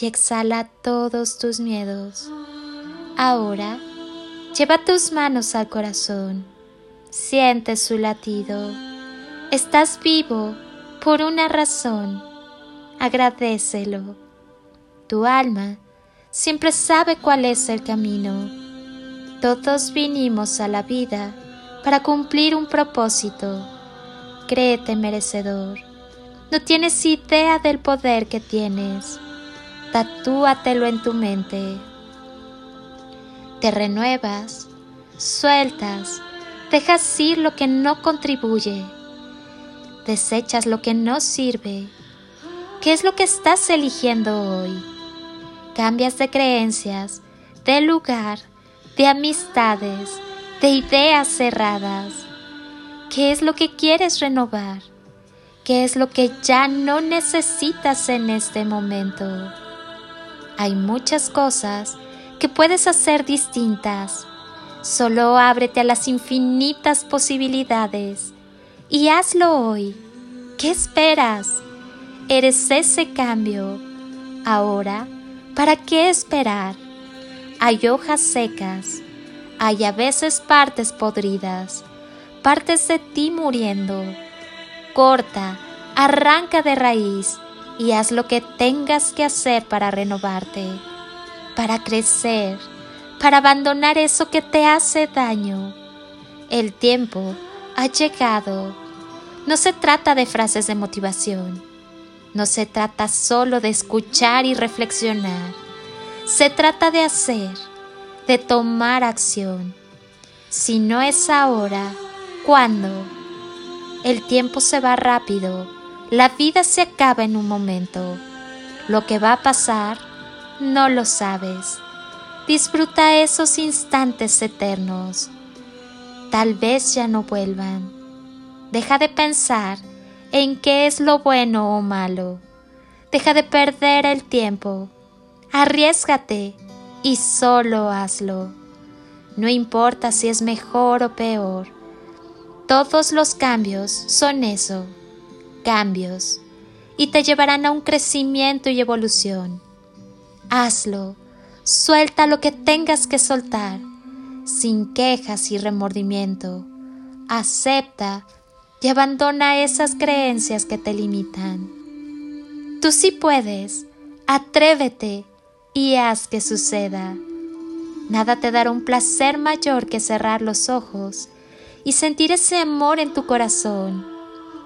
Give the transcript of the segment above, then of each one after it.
y exhala todos tus miedos. Ahora, lleva tus manos al corazón, siente su latido. Estás vivo por una razón, agradecelo. Tu alma siempre sabe cuál es el camino. Todos vinimos a la vida para cumplir un propósito. Créete merecedor. No tienes idea del poder que tienes tatúatelo en tu mente. Te renuevas, sueltas, dejas ir lo que no contribuye, desechas lo que no sirve. ¿Qué es lo que estás eligiendo hoy? Cambias de creencias, de lugar, de amistades, de ideas cerradas. ¿Qué es lo que quieres renovar? ¿Qué es lo que ya no necesitas en este momento? Hay muchas cosas que puedes hacer distintas. Solo ábrete a las infinitas posibilidades y hazlo hoy. ¿Qué esperas? Eres ese cambio. Ahora, ¿para qué esperar? Hay hojas secas, hay a veces partes podridas, partes de ti muriendo. Corta, arranca de raíz y haz lo que tengas que hacer para renovarte, para crecer, para abandonar eso que te hace daño. El tiempo ha llegado. No se trata de frases de motivación. No se trata solo de escuchar y reflexionar. Se trata de hacer, de tomar acción. Si no es ahora, ¿cuándo? El tiempo se va rápido la vida se acaba en un momento. Lo que va a pasar, no lo sabes. Disfruta esos instantes eternos. Tal vez ya no vuelvan. Deja de pensar en qué es lo bueno o malo. Deja de perder el tiempo. Arriesgate y solo hazlo. No importa si es mejor o peor. Todos los cambios son eso cambios y te llevarán a un crecimiento y evolución. Hazlo, suelta lo que tengas que soltar, sin quejas y remordimiento. Acepta y abandona esas creencias que te limitan. Tú sí puedes, atrévete y haz que suceda. Nada te dará un placer mayor que cerrar los ojos y sentir ese amor en tu corazón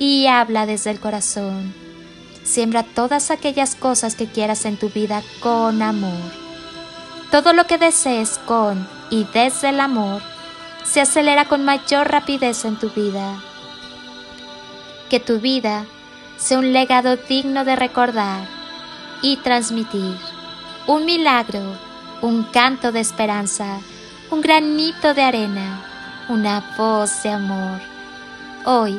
y habla desde el corazón. Siembra todas aquellas cosas que quieras en tu vida con amor. Todo lo que desees con y desde el amor se acelera con mayor rapidez en tu vida. Que tu vida sea un legado digno de recordar y transmitir. Un milagro, un canto de esperanza, un granito de arena, una voz de amor. Hoy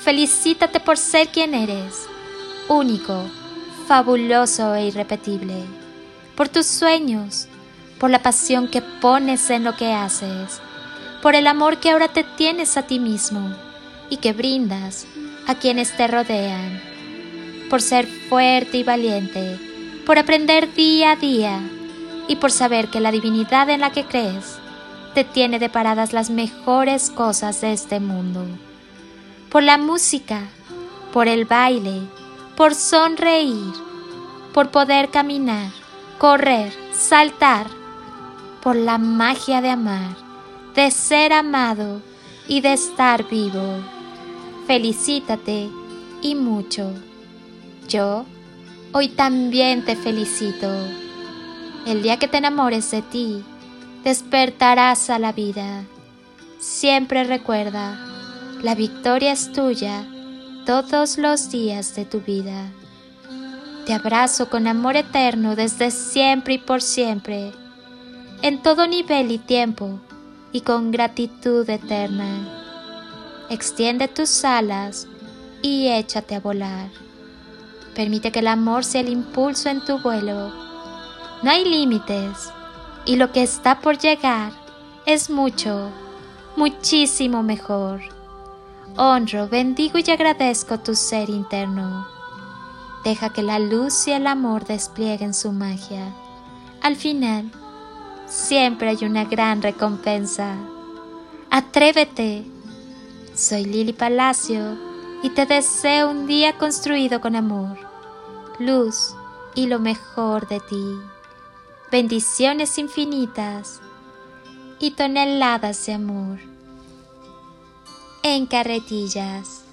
Felicítate por ser quien eres, único, fabuloso e irrepetible, por tus sueños, por la pasión que pones en lo que haces, por el amor que ahora te tienes a ti mismo y que brindas a quienes te rodean, por ser fuerte y valiente, por aprender día a día y por saber que la divinidad en la que crees te tiene deparadas las mejores cosas de este mundo, por la música, por el baile, por sonreír, por poder caminar, correr, saltar, por la magia de amar, de ser amado y de estar vivo. Felicítate y mucho. Yo hoy también te felicito. El día que te enamores de ti, despertarás a la vida. Siempre recuerda, la victoria es tuya todos los días de tu vida. Te abrazo con amor eterno desde siempre y por siempre en todo nivel y tiempo, y con gratitud eterna. Extiende tus alas y échate a volar. Permite que el amor sea el impulso en tu vuelo. No hay límites, y lo que está por llegar es mucho, muchísimo mejor. Honro, bendigo y agradezco tu ser interno. Deja que la luz y el amor desplieguen su magia. Al final, siempre hay una gran recompensa. Atrévete. Soy Lili Palacio y te deseo un día construido con amor, luz y lo mejor de ti. Bendiciones infinitas y toneladas de amor. En carretillas.